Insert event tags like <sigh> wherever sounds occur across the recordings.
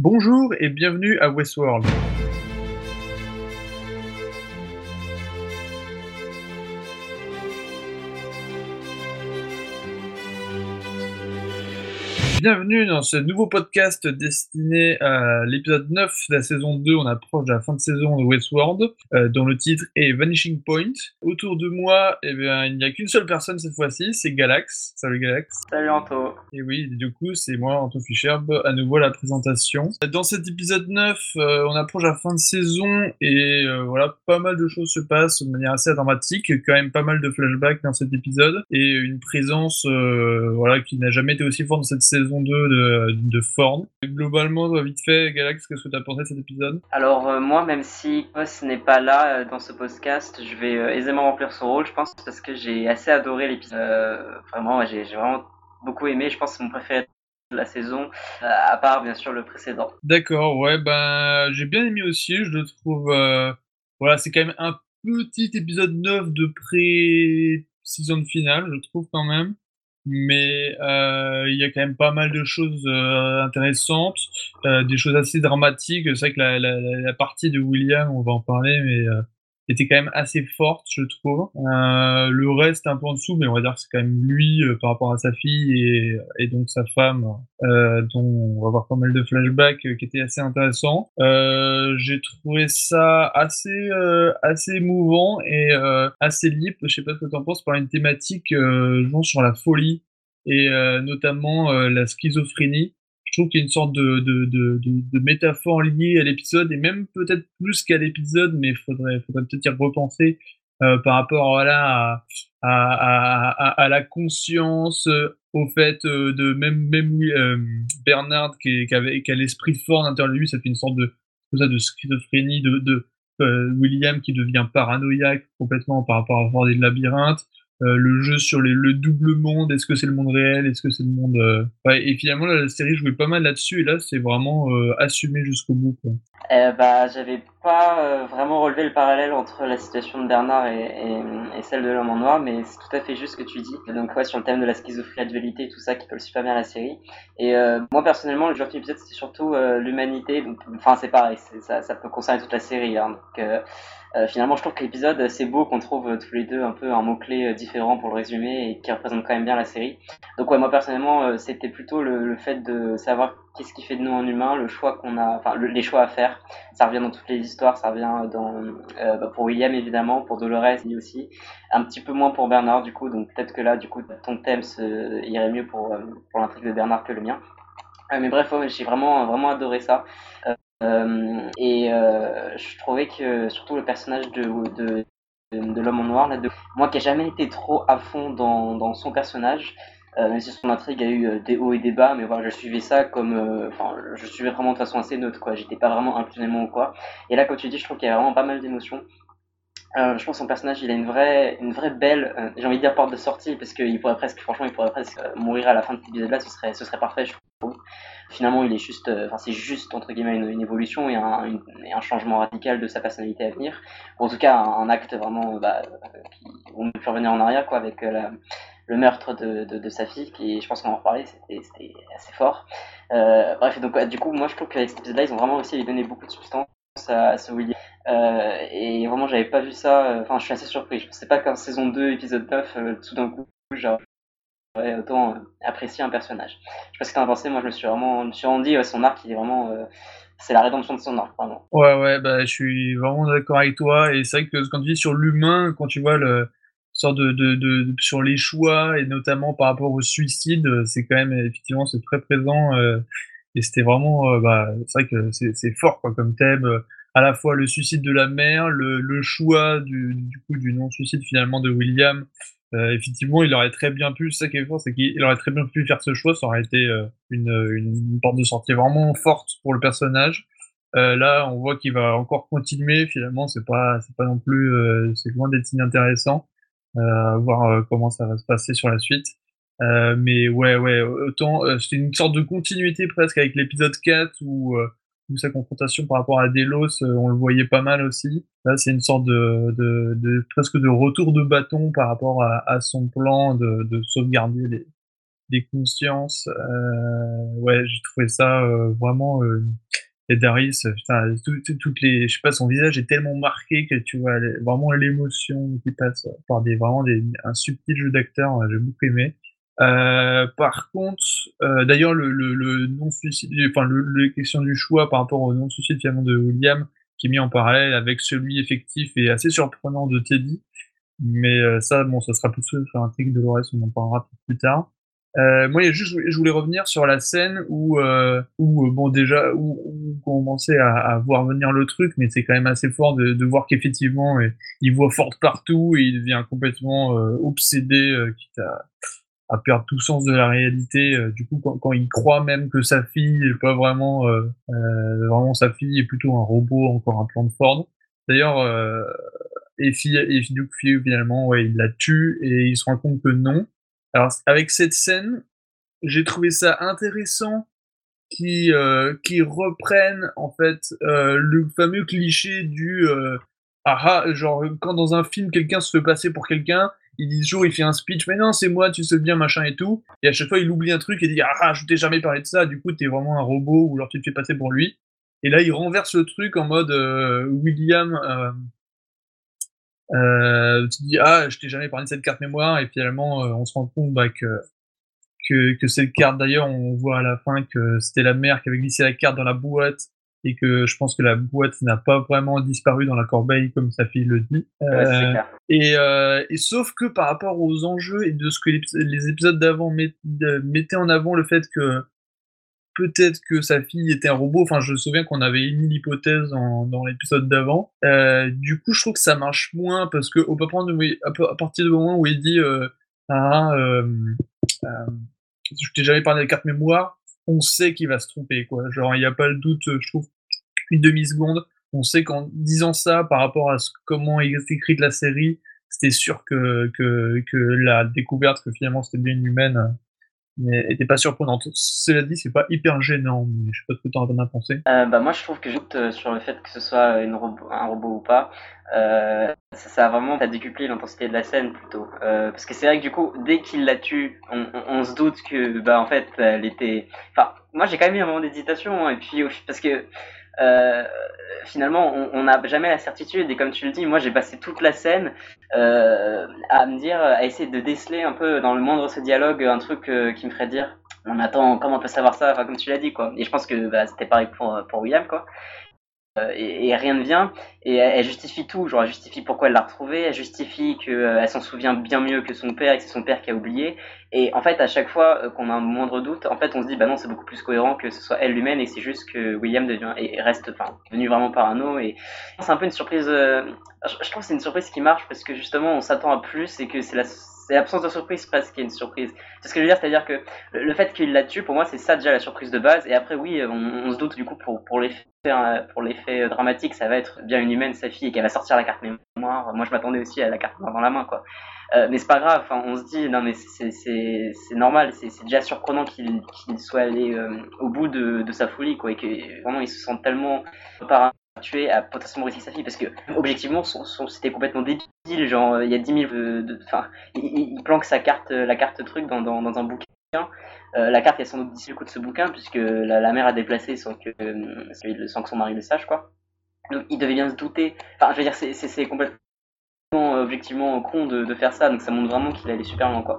Bonjour et bienvenue à Westworld. Bienvenue dans ce nouveau podcast destiné à l'épisode 9 de la saison 2. On approche de la fin de saison de Westworld, euh, dont le titre est Vanishing Point. Autour de moi, eh bien, il n'y a qu'une seule personne cette fois-ci, c'est Galax. Salut Galax. Salut Anto. Et oui, du coup, c'est moi, Anto Fischerb, à nouveau à la présentation. Dans cet épisode 9, euh, on approche la fin de saison et euh, voilà, pas mal de choses se passent de manière assez dramatique. Quand même pas mal de flashbacks dans cet épisode et une présence voilà, qui n'a jamais été aussi forte dans cette saison 2 de, de. Globalement, vite fait, Galax, qu'est-ce que tu as pensé de cet épisode? Alors, euh, moi, même si Post n'est pas là euh, dans ce podcast, je vais euh, aisément remplir son rôle, je pense, parce que j'ai assez adoré l'épisode. vraiment, j'ai vraiment beaucoup aimé. Je pense que c'est mon préféré de la saison, à part bien sûr le précédent. D'accord, ouais, ben j'ai bien aimé aussi. Je le trouve. voilà, c'est quand même un petit épisode 9 de pré-saison finale, je trouve quand même mais euh, il y a quand même pas mal de choses euh, intéressantes, euh, des choses assez dramatiques. C'est vrai que la, la, la, partie de William, on va en parler, mais était quand même assez forte, je trouve. Euh, le reste un peu en dessous, mais on va dire que c'est quand même lui euh, par rapport à sa fille et, donc sa femme, euh, dont on va voir pas mal de flashbacks qui étaient assez intéressants. J'ai trouvé ça assez assez émouvant et assez libre. Je sais pas ce que tu en penses par une thématique sur la folie et notamment la schizophrénie trouve qu'il y a une sorte de, métaphore liée à l'épisode et même peut-être plus qu'à l'épisode, mais il faudrait, faudrait peut-être y repenser euh, par rapport à, à, la conscience, euh, au fait euh, de même, même Bernard qui, avait, qui a l'esprit fort à ça fait une sorte de, de schizophrénie, de, de William qui devient paranoïaque complètement par rapport à voir des labyrinthes. Euh, le jeu sur le double monde, est-ce que c'est le monde réel, est-ce que c'est le monde... Euh, ouais, et finalement, la série jouait pas mal là-dessus, et là, c'est vraiment euh, assumé jusqu'au bout. Quoi. Eh bah, j'avais pas vraiment relevé le parallèle entre la situation de Bernard et, celle de l'homme en noir, mais c'est tout à fait juste ce que tu dis. Donc ouais, sur le thème de la schizophrénie, la dualité tout ça, qui colle super bien à la série. Et moi, personnellement, le genre d'épisode, c'était surtout l'humanité. Enfin, c'est pareil, ça, peut concerner toute la série. Hein, finalement, je trouve que l'épisode, c'est beau qu'on trouve euh, tous les deux un peu un mot-clé euh, différent pour le résumer et qui représente quand même bien la série. Donc, ouais, moi personnellement, c'était plutôt le, le, fait de savoir qu'est-ce qui fait de nous un humain, le choix qu'on a, enfin, les choix à faire. Ça revient dans toutes les histoires, ça revient dans, euh, bah, pour William évidemment, pour Dolores aussi, un petit peu moins pour Bernard du coup, donc peut-être que là, du coup, ton thème se, irait mieux pour, pour l'intrigue de Bernard que le mien. mais bref, ouais, j'ai vraiment, vraiment adoré ça. Euh, et euh, je trouvais que surtout le personnage de, l'homme en noir, là, de, moi qui n'ai jamais été trop à fond dans, son personnage, euh, même si son intrigue a eu des hauts et des bas, mais voilà, je suivais ça comme, enfin, je suivais vraiment de façon assez neutre, quoi. J'étais pas vraiment impunément ou quoi. Et là, comme tu dis, je trouve qu'il y a vraiment pas mal d'émotions. Euh, je pense que son personnage, il a une vraie, une vraie belle, euh, j'ai envie de dire porte de sortie, parce qu'il pourrait presque, franchement, il pourrait presque mourir à la fin de cet épisode-là, ce serait, ce serait parfait, je trouve. Finalement il est juste euh, enfin c'est juste entre guillemets une, évolution et un, changement radical de sa personnalité à venir. Ou en tout cas un, acte vraiment bah, on ne peut revenir en arrière quoi avec euh, le meurtre de, sa fille qui je pense qu'on en reparlait c'était assez fort. Euh, bref donc du coup moi je trouve qu'avec cet épisode là ils ont vraiment réussi à lui donner beaucoup de substance à, à ce William. euh, et vraiment j'avais pas vu ça enfin je suis assez surpris je pensais pas qu'en saison 2 épisode 9 tout d'un coup genre autant euh, apprécier un personnage. Je sais pas ce que t'en as pensé, moi je me suis vraiment, je me suis son arc il est vraiment, euh, c'est la rédemption de son arc vraiment. Ouais ouais, bah je suis vraiment d'accord avec toi et c'est vrai que quand tu dis sur l'humain, quand tu vois le sort de, de, de, sur les choix et notamment par rapport au suicide, c'est quand même effectivement c'est très présent euh, et c'était vraiment, euh, bah c'est vrai que c'est fort quoi comme thème. À la fois le suicide de la mère, le, le choix du, du coup du non-suicide finalement de William, euh, effectivement, il aurait très bien pu, ça qui est fort, c'est qu'il aurait très bien pu faire ce choix, ça aurait été euh, une, une, porte de sortie vraiment forte pour le personnage. Euh, là, on voit qu'il va encore continuer. Finalement, c'est pas, c'est pas non plus, euh, c'est loin d'être inintéressant. Euh, voir comment ça va se passer sur la suite. mais ouais, ouais, autant c'est une sorte de continuité presque avec l'épisode 4 où sa confrontation par rapport à Delos, euh, on le voyait pas mal aussi. Là, c'est une sorte de, de, presque de retour de bâton par rapport à, son plan de, de sauvegarder les, des consciences. ouais, j'ai trouvé ça vraiment et Darius, toutes les, je sais pas, son visage est tellement marqué que tu vois vraiment l'émotion qui passe par des vraiment des, un subtil jeu d'acteur. J'ai beaucoup aimé. Euh, par contre, euh, d'ailleurs, le, le, le non-suicide, enfin, le, le, question du choix par rapport au non-suicide finalement de William, qui est mis en parallèle avec celui effectif est assez surprenant de Teddy. Mais euh, ça, bon, ça sera plus sur l'intrigue de Dolores, on en parlera plus tard. Euh, moi, juste, je voulais revenir sur la scène où, euh, où bon, déjà, où, où on commençait à, à, voir venir le truc, mais c'est quand même assez fort de, de voir qu'effectivement, il voit Ford partout et il devient complètement obsédé, quitte à, à, perdre tout sens de la réalité. Euh, du coup, quand, il croit même que sa fille est pas vraiment, vraiment sa fille, est plutôt un robot, encore un plan de Ford. D'ailleurs, et, fille, et finalement, ouais, il la tue et il se rend compte que non. Alors, avec cette scène, j'ai trouvé ça intéressant qui euh, qui reprennent en fait euh, le fameux cliché du euh, ah, ah genre quand dans un film quelqu'un se fait passer pour quelqu'un il dit toujours il fait un speech mais non c'est moi tu sais bien machin et tout. Et à chaque fois il oublie un truc et dit ah, ah je t'ai jamais parlé de ça. Du coup t'es vraiment un robot ou alors tu te fais passer pour lui. Et là il renverse le truc en mode euh, William euh, euh, tu dis ah je t'ai jamais parlé de cette carte mémoire. Et finalement on se rend compte bah, que, que que cette carte d'ailleurs on voit à la fin que c'était la mère qui avait glissé la carte dans la boîte et que je pense que la boîte n'a pas vraiment disparu dans la corbeille comme sa fille le dit. Euh, et, euh, et, sauf que par rapport aux enjeux et de ce que les, épisodes d'avant mettaient en avant le fait que peut-être que sa fille était un robot. Enfin, je me souviens qu'on avait émis l'hypothèse dans l'épisode d'avant. Euh, du coup, je trouve que ça marche moins parce que au à partir du moment où il dit euh, ah, je t'ai jamais parlé de carte mémoire, on sait qu'il va se tromper. Quoi. Genre, il n'y a pas le doute, je trouve, une demi-seconde. On sait qu'en disant ça, par rapport à ce, comment est écrite la série, c'était sûr que, que, la découverte que finalement c'était bien humaine mais était pas surprenante. Cela dit, c'est pas hyper gênant, mais je sais pas ce que tu en as pensé. Euh, bah moi, je trouve que juste euh, sur le fait que ce soit une un robot ou pas, euh, ça, a vraiment décuplé l'intensité de la scène plutôt. Euh, parce que c'est vrai que du coup, dès qu'il la tue, on, se doute que bah en fait, elle était. Enfin, moi j'ai quand même eu un moment d'hésitation, hein, et puis parce que euh, finalement, on n'a jamais la certitude. Et comme tu le dis, moi, j'ai passé toute la scène euh, à me dire, à essayer de déceler un peu dans le moindre ce dialogue un truc euh, qui me ferait dire, on attend, comment on peut savoir ça? Enfin, comme tu l'as dit, quoi. Et je pense que bah, c'était pareil pour, pour William, quoi. Euh, et, rien ne vient. Et elle, justifie tout, genre elle justifie pourquoi elle l'a retrouvée, elle justifie qu'elle euh, s'en souvient bien mieux que son père et que c'est son père qui a oublié. Et en fait, à chaque fois euh, qu'on a un moindre doute, en fait, on se dit bah non, c'est beaucoup plus cohérent que ce soit elle lui-même et c'est juste que William devient et reste, enfin, devenu vraiment parano. Et c'est un peu une surprise. je trouve que c'est une surprise qui marche parce que justement, on s'attend à plus et que c'est la c'est l'absence de surprise presque qui est une surprise. C'est ce que je veux dire, c'est-à-dire que le fait qu'il la tue, pour moi, c'est ça déjà la surprise de base. Et après, oui, on, se doute du coup pour, l'effet pour l'effet dramatique, ça va être bien une humaine, sa fille, et qu'elle va sortir la carte mémoire. Moi, je m'attendais aussi à la carte mémoire dans la main, quoi. Euh, mais c'est pas grave. On se dit, non, mais c'est normal. C'est déjà surprenant qu'il qu'il soit allé euh, au bout de, de, sa folie, quoi, et que vraiment il se sent tellement par tuer à potentiellement risquer sa fille parce que objectivement c'était complètement débile genre il y a 10 000 de enfin il, planque sa carte la carte truc dans, dans, dans un bouquin. Euh, la carte est sans doute le coup de ce bouquin puisque la, mère a déplacé sans que sans que son mari le sache quoi. Donc il devait bien se douter. Enfin je veux dire c'est complètement objectivement con de, faire ça donc ça montre vraiment qu'il allait super loin quoi.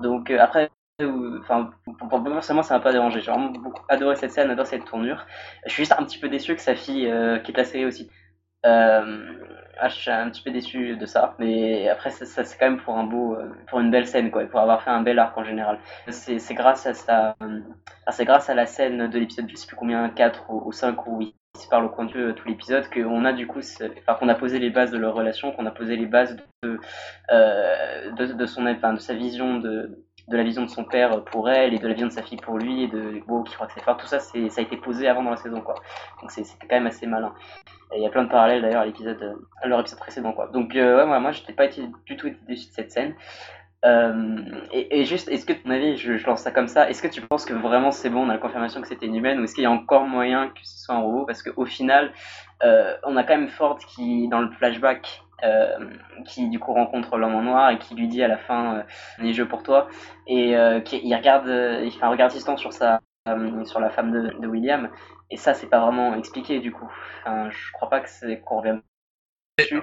Donc euh, après enfin pour, moi ça m'a pas dérangé j'ai vraiment beaucoup adoré cette scène adoré cette tournure. Je suis juste un petit peu déçu que sa fille euh, quitte la série aussi euh, ah, je suis un petit peu déçu de ça mais après ça, c'est quand même pour un beau euh, pour une belle scène quoi pour avoir fait un bel arc en général. C'est grâce à ça c'est grâce à la scène de l'épisode je sais plus combien 4 ou, 5 où il se parle au coin de tout l'épisode qu'on a du coup enfin qu'on a posé les bases de leur relation qu'on a posé les bases de euh, de, son de sa vision de de la vision de son père pour elle et de la vision de sa fille pour lui et de Beau qui croit que c'est fort. Tout ça, c'est, ça a été posé avant dans la saison, quoi. Donc c'était quand même assez malin. Il y a plein de parallèles d'ailleurs à l'épisode, à leur épisode précédent, quoi. Donc euh, ouais, moi, moi, j'étais pas été, du tout déçu de cette scène. Euh, et, juste, est-ce que, ton avis, je, je, lance ça comme ça, est-ce que tu penses que vraiment c'est bon, on a la confirmation que c'était une humaine, ou est-ce qu'il y a encore moyen que ce soit un robot? Parce qu'au final, euh, on a quand même Ford qui, dans le flashback, qui du coup rencontre l'homme en noir et qui lui dit à la fin les jeux pour toi. Et qui, il regarde il fait un regard assistant sur sa sur la femme de, William. Et ça c'est pas vraiment expliqué du coup. Enfin, je crois pas que c'est qu'on revienne dessus.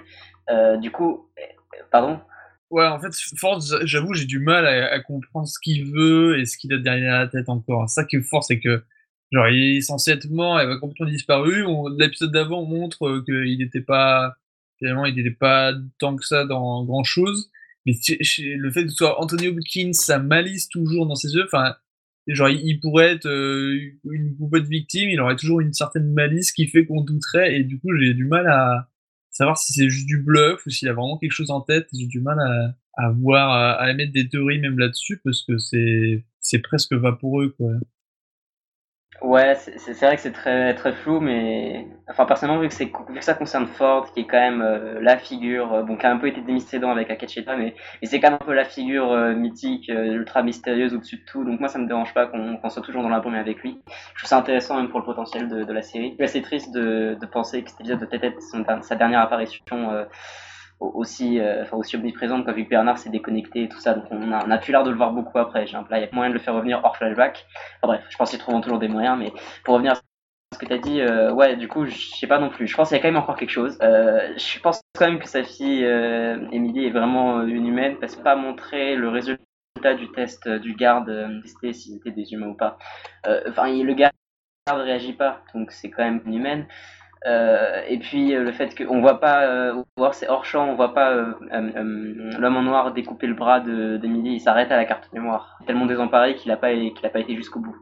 Du coup pardon? Ouais, en fait, Force, j'avoue, j'ai du mal à, comprendre ce qu'il veut et ce qu'il a derrière la tête encore. Ça qui est fort, c'est que, genre, il est censé être mort, il va complètement disparu. L'épisode d'avant montre qu'il n'était pas, finalement, il n'était pas tant que ça dans grand chose. Mais le fait que ce soit Anthony Hopkins, sa malice toujours dans ses yeux, enfin, genre, il, pourrait être euh, une poupée de victime, il aurait toujours une certaine malice qui fait qu'on douterait, et du coup, j'ai du mal à, savoir si c'est juste du bluff ou s'il a vraiment quelque chose en tête. J'ai du mal à, voir, à, émettre des théories même là-dessus parce que c'est, c'est presque vaporeux, quoi. Ouais, c'est vrai que c'est très, très flou, mais enfin personnellement vu que, vu que ça concerne Ford, qui est quand même euh, la figure, euh, bon qui a un peu été démystifié avec Akecheta, mais, mais c'est quand même un peu la figure euh, mythique, ultra mystérieuse au-dessus de tout, donc moi ça me dérange pas qu'on soit toujours dans la première avec lui. Je trouve ça intéressant même pour le potentiel de, de la série. C'est assez triste de, de penser que cet épisode de peut-être être sa dernière apparition aussi, euh, enfin aussi omniprésente quand vu que Bernard s'est déconnecté et tout ça. Donc on a, on a plus l'air de le voir beaucoup après. J'ai un il y a moyen de le faire revenir hors flashback. Enfin bref, je pense qu'ils trouveront toujours des moyens. Mais pour revenir à ce que tu as dit, euh, ouais, du coup, je sais pas non plus. Je pense qu'il y a quand même encore quelque chose. Euh, je pense quand même que sa fille, Émilie, est vraiment une humaine parce que pas montrer le résultat du test du garde, tester s'ils étaient des humains ou pas. Enfin, le garde réagit pas, donc c'est quand même une humaine. Euh, et puis euh, le fait qu'on voit pas, euh, voir c'est hors champ, on voit pas l'homme en noir découper le bras d'Emily, il s'arrête à la carte mémoire, tellement désemparé qu'il a pas qu'il a pas été jusqu'au bout.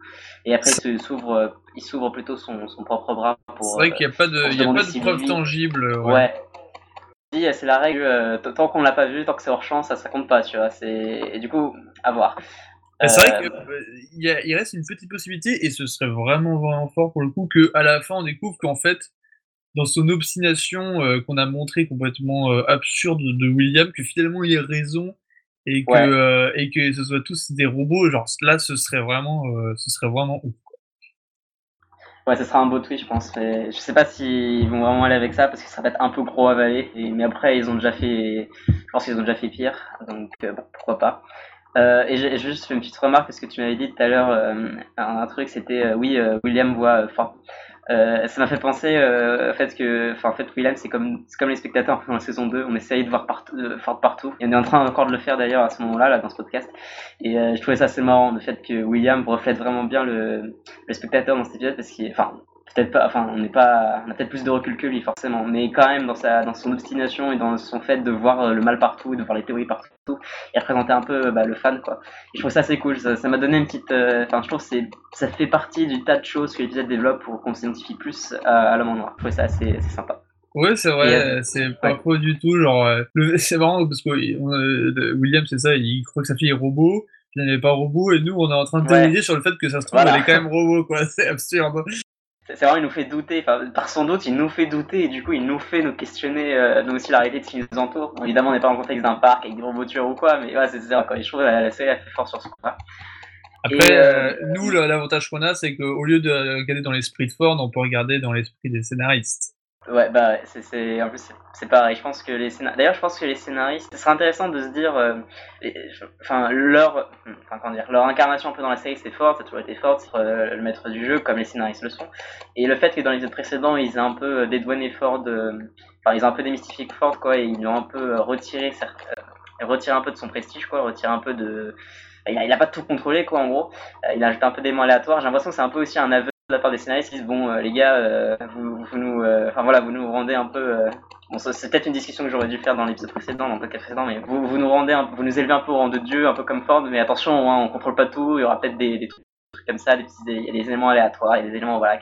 Et après il s'ouvre, il s'ouvre plutôt son, son, propre bras pour. C'est vrai qu'il n'y a pas de, y a pas de preuve tangible. Ouais. C'est la règle, tant qu'on l'a pas vu, tant que c'est hors champ, ça, ça compte pas, tu vois. C'est et du coup, à voir. C'est vrai qu'il il reste une petite possibilité, et ce serait vraiment vraiment fort pour le coup, que à la fin on découvre qu'en fait dans son obstination euh, qu'on a montré complètement euh, absurde de William, que finalement il ait raison et que, euh, et que ce soit tous des robots, genre là ce serait vraiment, ce serait vraiment ouf. Ouais, ce sera un beau tweet, je pense. je sais pas s'ils vont vraiment aller avec ça parce que ça va être un peu gros à avaler. mais après, ils ont déjà fait, je pense qu'ils ont déjà fait pire, donc bon, pourquoi pas. et j'ai juste fait une petite remarque parce que tu m'avais dit tout à l'heure un, truc, c'était oui, William voit fort euh, ça m'a fait penser euh, au fait que, enfin, en fait, William, c'est comme, c'est comme les spectateurs dans la saison 2. On essaye de voir partout, de, partout. Et on est en train encore de le faire d'ailleurs à ce moment-là, là, dans ce podcast. Et euh, je trouvais ça assez marrant, le fait que William reflète vraiment bien le, le spectateur dans cet épisode parce qu'il, enfin, peut-être pas, enfin, on n'est pas, on a peut-être plus de recul que lui forcément, mais quand même dans sa, dans son obstination et dans son fait de voir euh, le mal partout, de voir les théories partout, et représenter un peu bah, le fan quoi. Et je trouve ça assez cool, ça m'a donné une petite, euh, enfin, je trouve c'est, ça fait partie du tas de choses que l'épisode développe pour qu'on s'identifie plus à, l'homme en noir. Je trouve ça assez, assez sympa. Ouais, c'est vrai, euh, c'est pas faux du tout. Genre, <laughs> c'est marrant parce que William, c'est ça, il croit que sa fille est robot, il n'est pas robot, et nous, on est en train de théoriser sur le fait que ça se trouve, elle est quand même robot, quoi. <laughs> C'est absurde c'est vraiment, il nous fait douter, enfin, par son doute, il nous fait douter et du coup, il nous fait nous questionner, euh, nous aussi, la réalité de ce qui nous entoure. évidemment, on n'est pas en contexte d'un parc avec des robotures ou quoi, mais ouais, c'est ça, quand la série, elle fait fort sur ce point Après, euh, nous, l'avantage qu'on a, c'est qu'au lieu de regarder dans l'esprit de Ford, on peut regarder dans l'esprit des scénaristes. Ouais, bah, c'est, en plus, c'est pareil. Je pense que les scénaristes, d'ailleurs, je pense que les scénaristes, ce serait intéressant de se dire, euh, enfin, leur, enfin, comment dire, leur incarnation un peu dans la série, c'est fort, ça a toujours été fort, c'est euh, le maître du jeu, comme les scénaristes le sont. Et le fait que dans les épisodes précédents, ils aient un peu euh, dédouané Ford, enfin, ils ont un peu démystifié Ford, quoi, et ils l'ont un peu retiré, retiré un peu de son prestige, quoi, retiré un peu de, il a, pas tout contrôlé, quoi, en gros. il a ajouté un peu d'éléments aléatoires. J'ai l'impression que c'est un peu aussi un aveu de la part des scénaristes qui disent bon euh, les gars euh, vous, nous euh, enfin voilà vous nous rendez un peu bon c'est peut-être une discussion que j'aurais dû faire dans l'épisode précédent dans le podcast précédent mais vous, vous nous rendez vous nous élevez un peu au rang de dieu un peu comme Ford mais attention hein, on contrôle pas tout il y aura peut-être des, des, trucs comme ça des petits, a des éléments aléatoires a des éléments voilà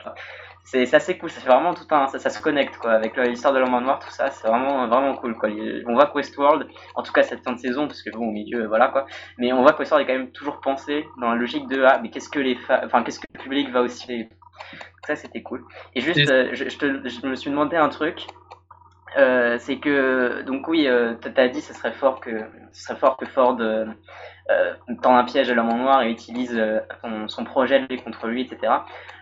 c'est assez cool ça fait vraiment tout un ça, se connecte quoi avec l'histoire de l'homme noir tout ça c'est vraiment vraiment cool quoi on voit que Westworld en tout cas cette fin de saison parce que bon au milieu voilà quoi mais on voit que Westworld est quand même toujours pensé dans la logique de ah mais qu'est-ce que les enfin qu'est-ce que le public va aussi ça, c'était cool. Et juste, euh, je, je, me suis demandé un truc. c'est que donc oui, tu as dit ce serait fort que ce serait fort que Ford tend un piège à l'homme en noir et utilise son, son, projet contre lui, etc.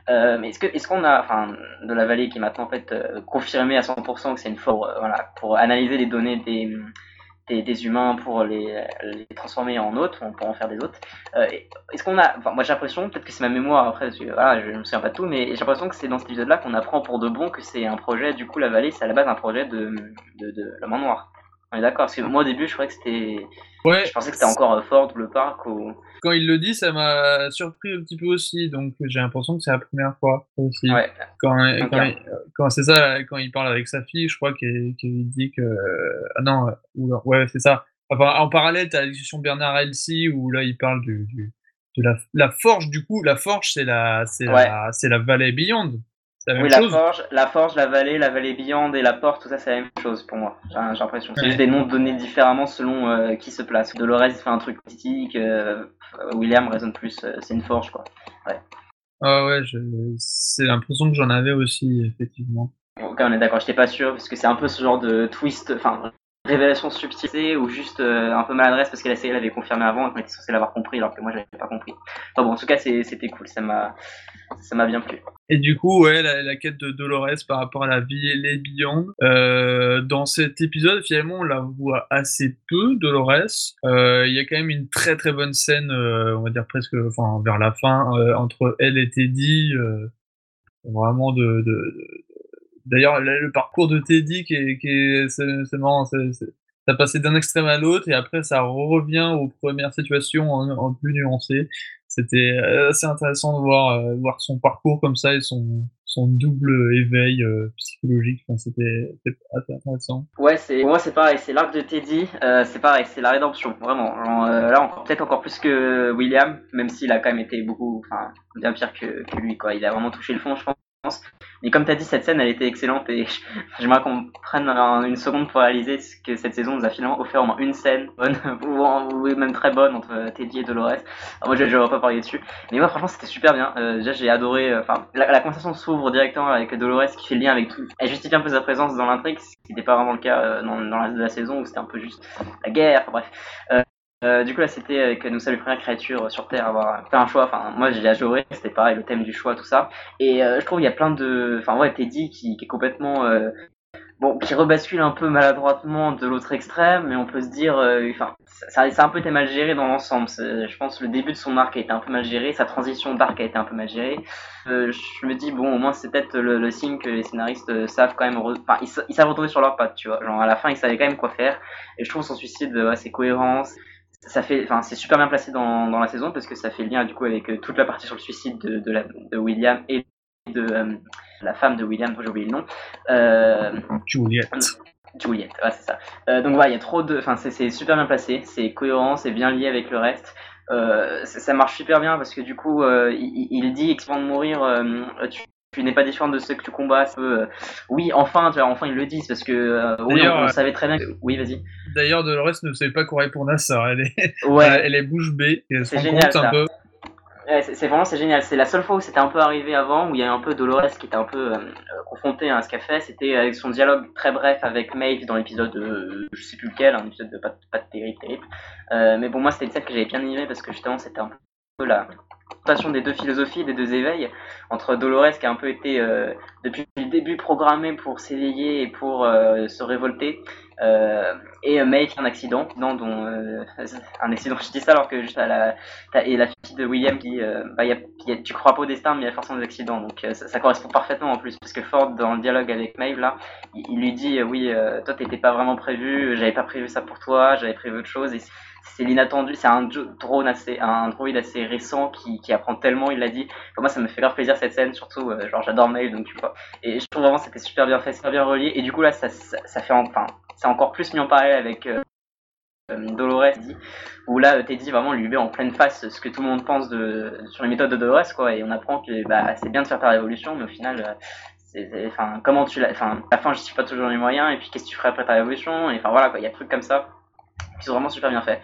mais est-ce que est-ce qu'on a, enfin, de la vallée qui est maintenant en fait confirmé à 100% que c'est une Ford, voilà, pour analyser les données des des, humains pour les, les, transformer en autres, pour en faire des autres. Euh, est-ce qu'on a, enfin, moi j'ai l'impression, peut-être que c'est ma mémoire après, je, voilà, je me souviens pas de tout, mais j'ai l'impression que c'est dans cet épisode-là qu'on apprend pour de bon que c'est un projet, du coup la vallée, c'est à la base un projet de, de, de noire. On est d'accord Parce que moi au début je croyais que c'était. Ouais. Je pensais que c'était encore fort le parc ou. Quand il le dit, ça m'a surpris un petit peu aussi, donc j'ai l'impression que c'est la première fois aussi. Ouais. Quand, quand, c'est ça, quand il parle avec sa fille, je crois qu'il dit que. Ah non, ouais, c'est ça. Enfin, en parallèle, tu as la discussion Bernard Elsie où là il parle du, de la, la, forge, du coup, la forge c'est la, c'est la, la vallée Beyond oui, la forge, la forge, la vallée, la vallée Beyond et la porte, tout ça c'est la même chose pour moi. J'ai l'impression. C'est juste des noms donnés différemment selon euh, qui se place. Dolores fait un truc politique, euh, William raisonne plus, euh, c'est une forge quoi. Ouais. Ah ouais, c'est l'impression que j'en avais aussi effectivement. Ok, on est d'accord. J'étais pas sûr parce que c'est un peu ce genre de twist, enfin révélation subtilité ou juste un peu maladresse parce que la série l'avait confirmé avant et qu'on était censé l'avoir compris alors que moi j'avais pas compris. Enfin bon, en tout cas c'était cool, ça m'a bien plu. Et du coup, ouais, la, quête de Dolores par rapport à la vie et les Beyond. Euh, dans cet épisode, finalement, on la voit assez peu, Dolores. Euh, il y a quand même une très très bonne scène, euh, on va dire presque, vers la fin, entre elle et Teddy. vraiment de, D'ailleurs, le parcours de Teddy qui est, c'est marrant, ça passait d'un extrême à l'autre et après ça revient aux premières situations en, plus nuancées c'était euh, assez intéressant de voir, euh, voir son parcours comme ça et son, son double éveil euh, psychologique. Enfin, c'était assez intéressant. Ouais, c'est moi c'est pareil, c'est l'arc de Teddy, c'est pareil, c'est la rédemption, vraiment. là, peut-être encore plus que William, même s'il a quand même été beaucoup, enfin, bien pire que, que lui, quoi. Il a vraiment touché le fond, je pense. Mais comme tu as dit, cette scène, elle était excellente et <laughs> j'aimerais qu'on prenne une seconde pour réaliser que cette saison nous a finalement offert au moins une scène bonne, <laughs> ou, même très bonne entre Teddy et Dolores. moi, je vais pas parler dessus. Mais moi, franchement, c'était super bien. Euh, déjà, j'ai adoré. Euh, enfin, la, conversation s'ouvre directement avec Dolores qui fait le lien avec tout. Elle justifie un peu sa présence dans l'intrigue, ce qui n'était pas vraiment le cas euh, dans, dans la, la, saison où c'était un peu juste la guerre. Enfin, bref. Du coup là c'était avec nous sommes les premières créatures sur Terre à avoir fait un choix. Enfin moi j'ai adoré, c'était pareil le thème du choix tout ça. Et euh, je trouve il y a plein de, enfin ouais Teddy qui, est complètement euh, bon qui rebascule un peu maladroitement de l'autre extrême, mais on peut se dire, enfin ça, a un peu été mal géré dans l'ensemble. Je pense le début de son arc a été un peu mal géré, sa transition d'arc a été un peu mal gérée. je me dis bon au moins c'est peut-être le, signe que les scénaristes savent quand même, enfin ils, savent retourner sur leurs pattes, tu vois. Genre à la fin ils savaient quand même quoi faire. Et je trouve son suicide ouais, c'est cohérence ça fait, enfin, c'est super bien placé dans, dans, la saison parce que ça fait lien du coup avec euh, toute la partie sur le suicide de, de, la, de William et de euh, la femme de William, j'ai oublié le nom. Euh, Juliette. Juliette, ouais, c'est ça. Euh, donc voilà, il y a trop de, enfin, c'est super bien placé, c'est cohérent, c'est bien lié avec le reste. ça marche super bien parce que du coup, il, il, dit, expliquant de mourir, tu, tu n'es pas différent de ceux que tu combats. Euh, oui, enfin, tu vois, enfin ils le disent parce que euh, oui, on, euh, savait très bien. Que... Oui, vas-y. D'ailleurs, Dolores ne savait pas courir pour Nassar. Elle est, <laughs> ouais. elle est bouche bée. C'est génial. Un peu. c'est vraiment c'est génial. C'est la seule fois où c'était un peu arrivé avant, où il y a un peu Dolores qui était un peu euh, confrontée à ce qu'elle fait. C'était avec son dialogue très bref avec Maeve dans l'épisode de je sais plus lequel, un épisode de pas, pas terrible, terrible. mais bon, moi c'était une scène que j'avais bien aimé parce que justement c'était un peu la des deux philosophies, des deux éveils, entre Dolores qui a un peu été euh, depuis le début programmée pour s'éveiller et pour euh, se révolter, euh, et May qui a un accident, non, dont <laughs> un accident. Je dis ça alors que juste à la et la fille de William qui, bah, tu crois pas au destin, mais il y a forcément des accidents, donc ça, correspond parfaitement en plus, parce que Ford dans le dialogue avec Maeve là, il, lui dit oui, toi t'étais pas vraiment prévu, j'avais pas prévu ça pour toi, j'avais prévu autre chose c'est l'inattendu, c'est un drone assez, un droïde assez récent qui, qui apprend tellement, il l'a dit. Pour moi, ça me fait grave plaisir cette scène, surtout, euh, genre j'adore Mail, donc tu vois. Et je trouve vraiment c'était super bien fait, super bien relié. Et du coup là, ça, ça, fait enfin, c'est encore plus mis en parallèle avec euh, euh, Dolores, où là Teddy vraiment lui met en pleine face ce que tout le monde pense de, sur les méthodes de Dolores, quoi. Et on apprend que bah, c'est bien de faire ta révolution, mais au final, enfin, comment tu la, enfin, la fin, je suis pas toujours les moyens, et puis qu'est-ce que tu ferais après ta révolution, et enfin voilà, quoi, il y a des trucs comme ça qui sont vraiment super bien faits.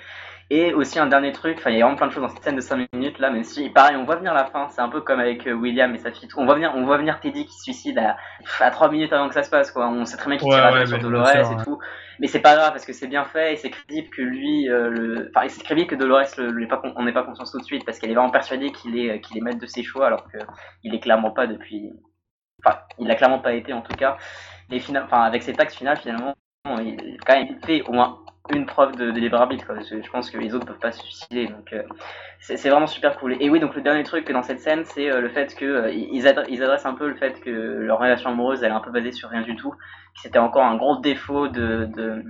Et aussi un dernier truc, enfin il y a vraiment plein de choses dans cette scène de 5 minutes là, même si pareil on voit venir la fin, c'est un peu comme avec euh, William et sa fille, on voit venir, on voit venir Teddy qui se suicide à, à 3 minutes avant que ça se passe quoi, on sait très bien qu'il tire sur Dolores et tout, mais c'est pas grave parce que c'est bien fait et c'est crédible que lui, euh, le... enfin c'est crédible que Dolores le, pas, on n'ait pas conscience tout de suite parce qu'elle est vraiment persuadée qu'il est, qu'il est maître de ses choix alors qu'il est clairement pas depuis, enfin il a clairement pas été en tout cas, et final... enfin avec cet acte final finalement il quand même fait au moins une preuve de, libre arbitre. je pense que les autres peuvent pas se suicider. Donc euh, c'est vraiment super cool. Et oui, donc le dernier truc dans cette scène, c'est euh, le fait que euh, ils, adressent un peu le fait que leur relation amoureuse, elle est un peu basée sur rien du tout. C'était encore un gros défaut de,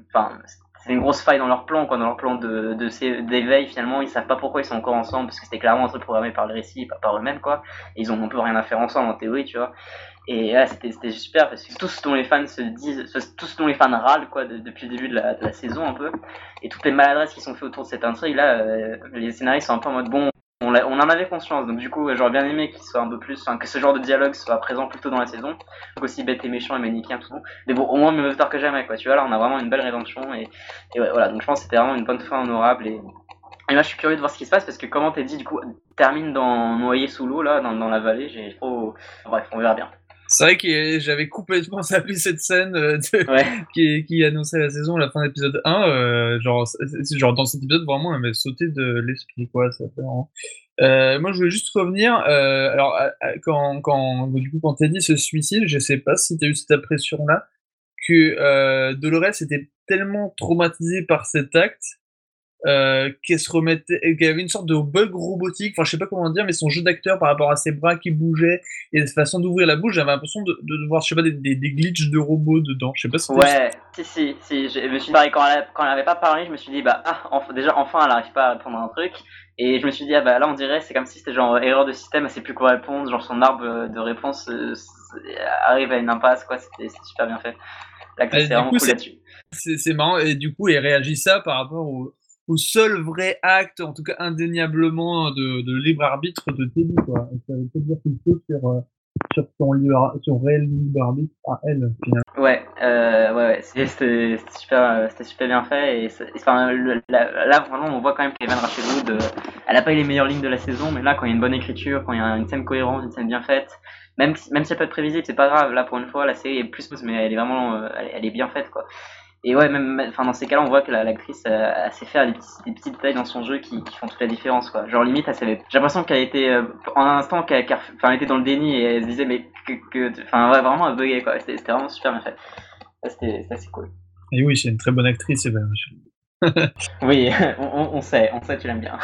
enfin, c'est une grosse faille dans leur plan, quoi, dans leur plan de d'éveil. Finalement, ils savent pas pourquoi ils sont encore ensemble parce que c'était clairement un truc programmé par le récit, pas par eux-mêmes, quoi. Et ils ont un peu rien à faire ensemble en théorie, tu vois. Et là, c'était super parce que tout ce dont les fans se disent, tout ce dont les fans râlent quoi, depuis le début de la, de la, saison un peu, et toutes les maladresses qui sont faites autour de cette intrigue, là, euh, les scénaristes sont un peu en mode bon, on, en avait conscience, donc du coup, j'aurais bien aimé qu'il soit un peu plus, que ce genre de dialogue soit présent plus tôt dans la saison, aussi bête et méchant et manichéen tout. Mais bon, au moins mieux tard que jamais, quoi. Tu vois, là, on a vraiment une belle rédemption et, voilà. Donc je pense que c'était vraiment une bonne fin honorable et, et je suis curieux de voir ce qui se passe parce que comment t'es dit, du coup, termine dans noyé sous l'eau là, dans, dans la vallée. J'ai trop, bref, on verra bien. C'est vrai que j'avais complètement <laughs> zappé cette scène euh, <laughs> qui, qui, annonçait la saison, la fin d'épisode 1. Euh, genre, genre, dans cet épisode, vraiment, on m'avait sauté de l'esprit, quoi. Ça fait euh, moi, je voulais juste revenir. Euh, alors, quand, quand, du coup, quand dit ce suicide, je sais pas si tu as eu cette impression-là, que Dolores était tellement traumatisée par cet acte euh, qui se remettait, qui avait une sorte de bug robotique, enfin je sais pas comment dire, mais son jeu d'acteur par rapport à ses bras qui bougeaient et sa façon d'ouvrir la bouche, j'avais l'impression de, de, voir, je sais pas, des, des, glitches de robots dedans. Je sais pas si Ouais, si, si, si, je me suis dit, quand elle, quand elle avait pas parlé, je me suis dit, bah, ah, déjà, enfin, elle arrive pas à répondre à un truc. Et je me suis dit, ah bah là, on dirait, c'est comme si c'était genre erreur de système, elle sait plus quoi répondre, genre son arbre de réponse euh, arrive à une impasse, quoi, c'était super bien fait. L'actrice c'est vraiment cool là-dessus. C'est marrant, et du coup, elle réagit ça par rapport au au seul vrai acte, en tout cas indéniablement, de, libre arbitre de Teddy, quoi. ça veut dire quelque chose sur, euh, sur son, libre, son réel libre arbitre à elle, finalement. Ouais, euh, ouais, ouais c'était super, c'était super bien fait. Et enfin, là, vraiment, on voit quand même qu'Evan Rachel Wood, euh, elle a pas eu les meilleures lignes de la saison, mais là, quand il y a une bonne écriture, quand il y a une scène cohérente, une scène bien faite, même même si elle peut être prévisible, c'est pas grave. Là, pour une fois, la série est plus, mais elle est vraiment, euh, elle est bien faite, quoi. Et ouais, même enfin, dans ces cas-là, on voit que l'actrice la, sait faire des, petits, des petites détails dans son jeu qui, qui, font toute la différence. Quoi. Genre, limite, elle savait. J'ai l'impression qu'elle était. Euh, en un instant, qu'elle était dans le déni et elle se disait, mais que. Enfin, ouais, vraiment, elle buguait. quoi. C'était vraiment super bien fait. Ça, assez cool. Et oui, c'est une très bonne actrice, <laughs> oui, on, on, sait, on sait, tu l'aimes bien.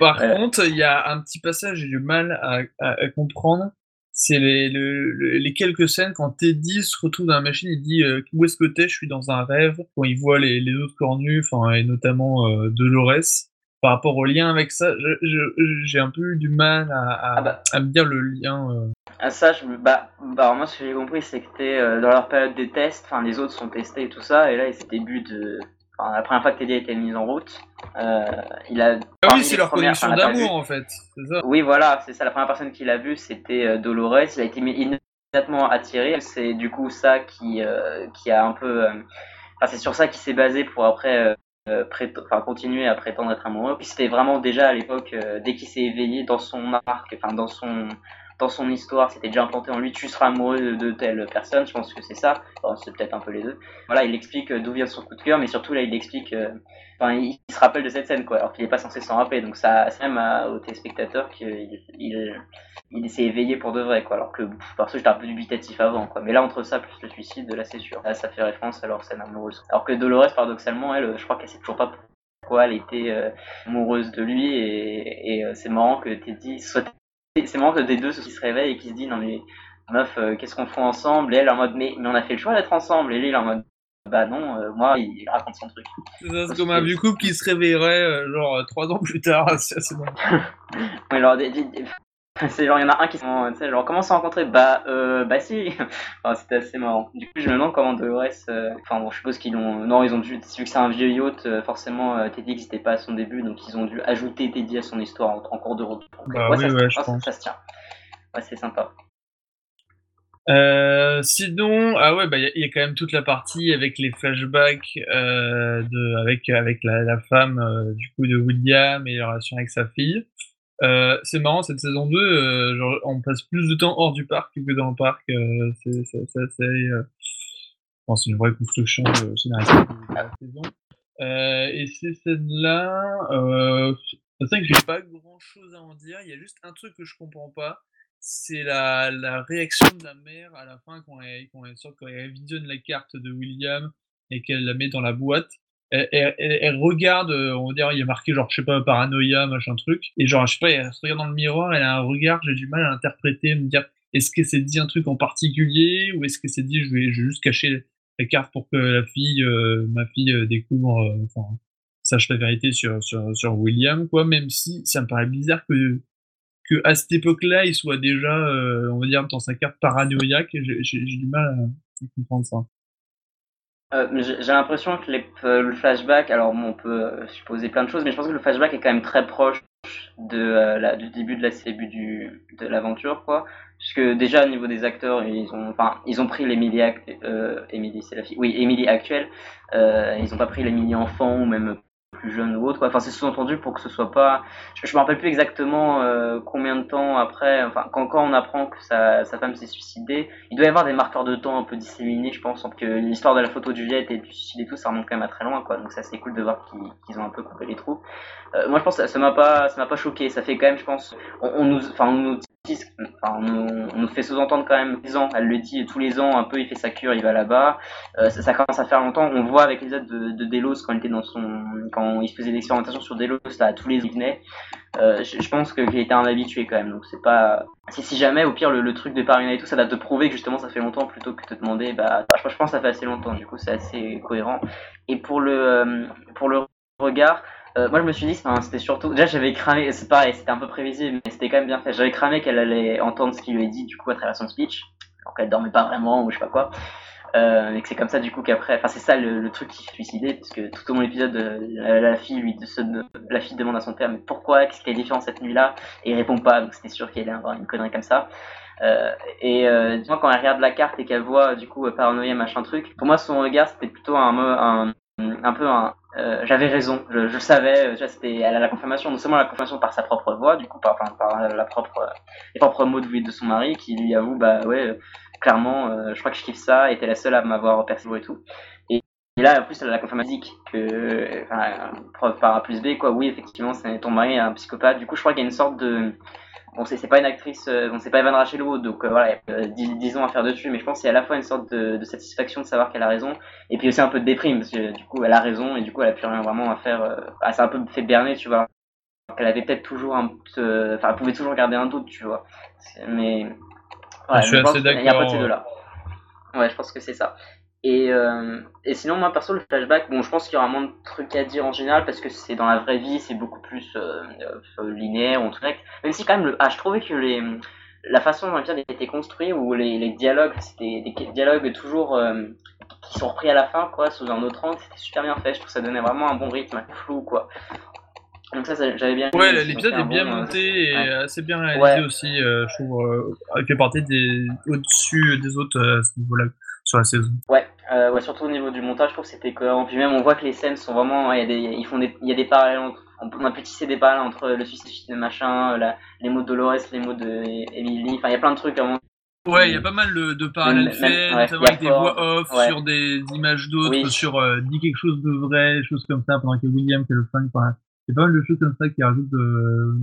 Par contre, il y a un petit passage, j'ai du mal à, à comprendre c'est les, les, quelques scènes quand Teddy se retrouve dans la machine, il dit euh, où est-ce que t'es? Je suis dans un rêve. Quand il voit les, les autres cornus, enfin et notamment euh, Dolores, par rapport au lien avec ça, j'ai un peu eu du mal à, à, ah bah. à me dire le lien. Euh. Ah ça, je, bah, bah moi ce que j'ai compris c'est que t'es euh, dans leur période des tests, enfin les autres sont testés et tout ça, et là c'est début de la première fois que Teddy a été mis en route, euh, il a. Ah oui, c'est leur connexion d'amour en fait. Ça. Oui, voilà, c'est ça. La première personne qu'il a vu, c'était euh, Dolores. Il a été immédiatement attiré. C'est du coup ça qui, euh, qui a un peu. Enfin, c'est sur ça qu'il s'est basé pour après. enfin, continuer à prétendre être amoureux. Puis c'était vraiment déjà à l'époque, dès qu'il s'est éveillé dans son arc, enfin dans son, dans son histoire, c'était déjà implanté en lui, tu seras amoureux de, telle personne, je pense que c'est ça, c'est peut-être un peu les deux. Voilà, il explique euh, d'où vient son coup de cœur, mais surtout là, il explique, euh, enfin, il, se rappelle de cette scène, quoi, alors qu'il n'est pas censé s'en rappeler, donc ça, c'est même au téléspectateur qu'il il, il, s'est éveillé pour de vrai, quoi, alors que, parce que j'étais un peu dubitatif avant, quoi, mais là, entre ça plus le suicide, là, c'est sûr, là, ça fait référence à leur scène amoureuse. Alors que Dolores, paradoxalement, elle, je crois qu'elle sait toujours pas pourquoi elle était euh, amoureuse de lui, et, et c'est marrant que Teddy soit c'est marrant que des deux qui se réveillent et qui se disent non mais meuf euh, qu'est-ce qu'on fait ensemble? Et elle en mode mais, mais on a fait le choix d'être ensemble. Et lui il est en mode bah non euh, moi il raconte son truc. C'est comme un vieux couple qui se réveillerait euh, genre trois ans plus tard. <laughs> C'est assez <laughs> bon alors <laughs> c'est genre il y en a un qui sont tu sais genre comment se rencontrer bah euh, bah si. <laughs> Enfin, c'était assez marrant. Du coup je me demande comment Dolores enfin bon je suppose qu'ils ont non ils ont dû vu que c'est un vieux yacht forcément Teddy n'existait pas à son début donc ils ont dû ajouter Teddy à son histoire en, cours de route. Bah, oui, ça, ouais, je pense. ça se tient. Ouais c'est sympa. Euh, sinon, ah ouais, bah il y, a quand même toute la partie avec les flashbacks euh, de avec avec la, la femme euh, du coup de William et la relation avec sa fille. Euh, c'est marrant cette saison 2, euh, genre, on passe plus de temps hors du parc que dans le parc. Euh, c'est c'est une vraie construction scénaristique de la saison. et ces scènes-là, c'est vrai que j'ai pas grand chose à en dire. Il y a juste un truc que je comprends pas c'est la, la, réaction de la mère à la fin quand elle, quand elle, sort, quand elle visionne la carte de William et qu'elle la met dans la boîte. Elle, elle, elle, regarde, euh, on va dire, il y a marqué genre, je sais pas, paranoïa, machin truc. Et genre, je sais pas, elle se regarde dans le miroir, elle a un regard, j'ai du mal à l'interpréter, me dire, est-ce qu'elle s'est dit un truc en particulier ou est-ce qu'elle s'est dit, je vais, juste cacher la carte pour que la fille, euh, ma fille euh, découvre, enfin, sache la vérité sur, sur, sur William, quoi, même si ça me paraît bizarre que que à cette époque-là, il soit déjà, euh, on va dire, dans sa carte paranoïaque. J'ai du mal à comprendre ça. Euh, j'ai l'impression que les, euh, le flashback, alors on peut supposer plein de choses, mais je pense que le flashback est quand même très proche de la, du début de la début du, de l'aventure, quoi. Puisque déjà au niveau des acteurs, ils ont, enfin, ils ont pris l'Emily, euh, Emily, c'est la fille, oui, Emily actuelle. ils ont pas pris l'Emily enfant ou même plus jeune ou autre. Enfin, c'est sous-entendu pour que ce soit pas. Je, me rappelle plus exactement euh, combien de temps après. Enfin, quand, quand on apprend que sa, femme s'est suicidée, il doit y avoir des marqueurs de temps un peu disséminés, je pense. que l'histoire de la photo de Juliette et du suicide et tout, ça remonte quand même à très loin, quoi. Donc, c'est cool de voir qu'ils ont un peu coupé les trous. Euh, moi, je pense que ça m'a pas, ça m'a pas choqué. Ça fait quand même, je pense, on, on nous, enfin, on nous Enfin, on, nous fait sous-entendre quand même les ans, elle le dit tous les ans, un peu il fait sa cure, il va là-bas. Euh, ça, commence à faire longtemps. On voit avec autres de, de Delos quand il était dans son, quand il faisait des expérimentations sur Delos, là, tous les venait. Euh, je, pense qu'il était un habitué quand même. Donc c'est pas, si, si jamais au pire le, truc de Paris et tout, ça date de prouver que justement ça fait longtemps plutôt que de te demander. Bah, je, pense que ça fait assez longtemps. Du coup c'est assez cohérent. Et pour le, euh, pour le regard. Euh, moi, je me suis dit, c'était surtout. Déjà, j'avais cramé, c'est pareil, c'était un peu prévisible, mais c'était quand même bien fait. J'avais cramé qu'elle allait entendre ce qu'il lui a dit, du coup, à travers son speech. Donc, elle dormait pas vraiment, ou je sais pas quoi. Euh, et que c'est comme ça, du coup, qu'après. Enfin, c'est ça le, truc qui fait suicider, parce que tout au long de l'épisode, euh, la, fille lui la fille demande à son père, mais pourquoi Qu'est-ce qui est différent cette nuit-là? Et il répond pas, donc c'était sûr qu'il allait avoir une connerie comme ça. Euh, et euh, quand elle regarde la carte et qu'elle voit, du coup, paranoïa, machin truc, pour moi, son regard, c'était plutôt un, un, un peu un, j'avais raison, je, savais, c'était, elle a la confirmation, non seulement la confirmation par sa propre voix, du coup par, par, la propre, les propres mots de, de son mari, qui lui avoue, bah ouais, clairement, je crois que je kiffe ça, et t'es la seule à m'avoir perçu et tout. Et, là, en plus, elle a la confirmation que, enfin, preuve par A plus B, quoi, oui, effectivement, c'est ton mari est un psychopathe. Du coup, je crois qu'il y a une sorte de, Bon, c'est pas une actrice, euh, bon, c'est pas Evan Rachel donc euh, voilà, il y a 10, ans à faire dessus, mais je pense qu'il y a à la fois une sorte de, satisfaction de savoir qu'elle a raison, et puis aussi un peu de déprime, parce que du coup, elle a raison, et du coup, elle a plus rien vraiment à faire. Euh, ah, c'est un peu fait berner, tu vois. Elle avait peut-être toujours un. Enfin, elle pouvait toujours garder un doute, tu vois. Mais. Ouais, je suis assez d'accord. Il y a pas de ces deux-là. Ouais, je pense que c'est ça. Et, euh, et, sinon, moi perso, le flashback, bon, je pense qu'il y aura moins de trucs à dire en général parce que c'est dans la vraie vie, c'est beaucoup plus euh, euh linéaire ou direct. Même si, quand même, le, ah, je trouvais que les, la façon dont l'épisode était construit, ou les, les dialogues, c'était des dialogues toujours euh, qui sont repris à la fin, quoi, sous un autre angle, c'était super bien fait. Je trouve que ça donnait vraiment un bon rythme, flou, quoi. Donc ça, j'avais bien. Ouais, l'épisode est bien monté et assez bien réalisé aussi. je trouve, il fait partie des au-dessus des autres niveau-là sur la saison. Ouais, euh, ouais, surtout au niveau du montage, je trouve que c'était cohérent. Puis même, on voit que les scènes sont vraiment. Il y a des, ils font des, il y a des parallèles entre. On a pu tisser des parallèles entre le suicide de machin, la, les mots de Dolores, les mots de Emily. Enfin, il y a plein de trucs vraiment. Ouais, il y a pas mal de, de parallèles faits, notamment avec des voix off sur des images d'autres, sur euh, dit quelque chose de vrai, des choses comme ça, pendant que William, qui est le fan, enfin, c'est pas mal de choses comme ça qui rajoutent de,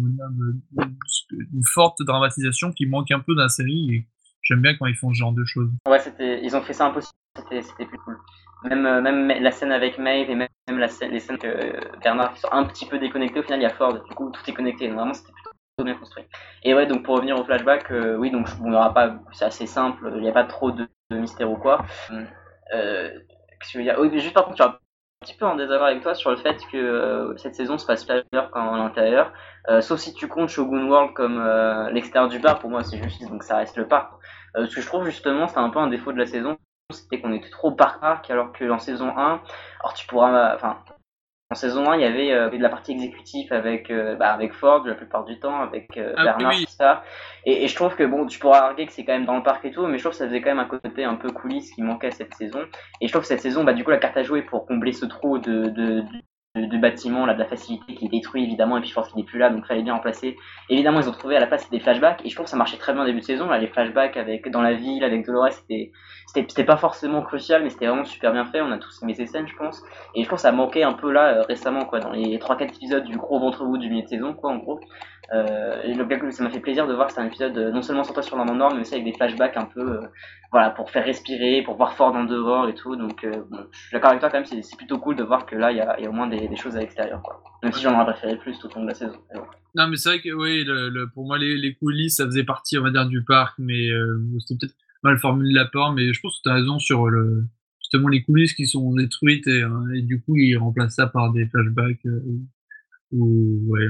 de, une forte dramatisation qui manque un peu dans la série et j'aime bien quand ils font ce genre de choses. Ouais, c'était, ils ont fait ça impossible c'était plus cool. Même, euh, même la scène avec Maeve et même, la les scènes que Bernard qui sont un petit peu déconnectés, au final il y a Ford, du coup tout est connecté, donc vraiment c'était plutôt bien construit. Et ouais, donc pour revenir au flashback, euh, oui, donc il aura pas, c'est assez simple, il n'y a pas trop de, mystère ou quoi. Euh, que je veux dire? Juste par contre, tu petit peu en désaccord avec toi sur le fait que cette saison se passe ailleurs qu'en l'intérieur. sauf si tu comptes Shogun World comme l'extérieur du parc, pour moi c'est juste donc ça reste le parc. ce que je trouve justement, c'est un peu un défaut de la saison, c'était qu'on était trop par arc alors que en saison 1, alors tu pourras, enfin, saison 1, il y avait de la partie exécutive avec, bah, avec Ford la plupart du temps, avec ah Bernard, tout ça. Et, et, je trouve que, bon, tu pourras arguer que c'est quand même dans le parc et tout, mais je trouve que ça faisait quand même un côté un peu coulisses qui manquait à cette saison. Et je trouve que cette saison, bah, du coup, la carte à jouer pour combler ce trou de, de, du bâtiment, là, de la facilité qui est détruit évidemment, et puis pense qu'il n'est plus là, donc fallait bien remplacer. Évidemment, ils ont trouvé à la place des flashbacks, et je trouve que ça marchait très bien au début de saison, là, les flashbacks avec, dans la ville, avec Dolores, c'était, c'était, pas forcément crucial, mais c'était vraiment super bien fait, on a tous aimé ces scènes, je pense. Et je pense que ça manquait un peu là, euh, récemment, quoi, dans les 3-4 épisodes du gros ventre bout du milieu de saison, quoi, en gros. Euh, et donc, ça m'a fait plaisir de voir c'était un épisode euh, non seulement centré sur Normandor, mais aussi avec des flashbacks un peu, euh, voilà, pour faire respirer, pour voir fort dans dehors et tout. Donc, bon, je suis d'accord avec toi quand même, c'est plutôt cool de voir que là, il y a, au moins des, choses à l'extérieur, quoi. Même si j'en aurais préféré plus tout au long de la saison. Non, mais c'est vrai que, oui, le, pour moi, les, coulisses, ça faisait partie, on va dire, du parc, mais c'était peut-être mal formulé de la part, mais je pense que tu as raison sur le, justement les coulisses qui sont détruites et, et du coup, ils remplacent ça par des flashbacks ou, ouais,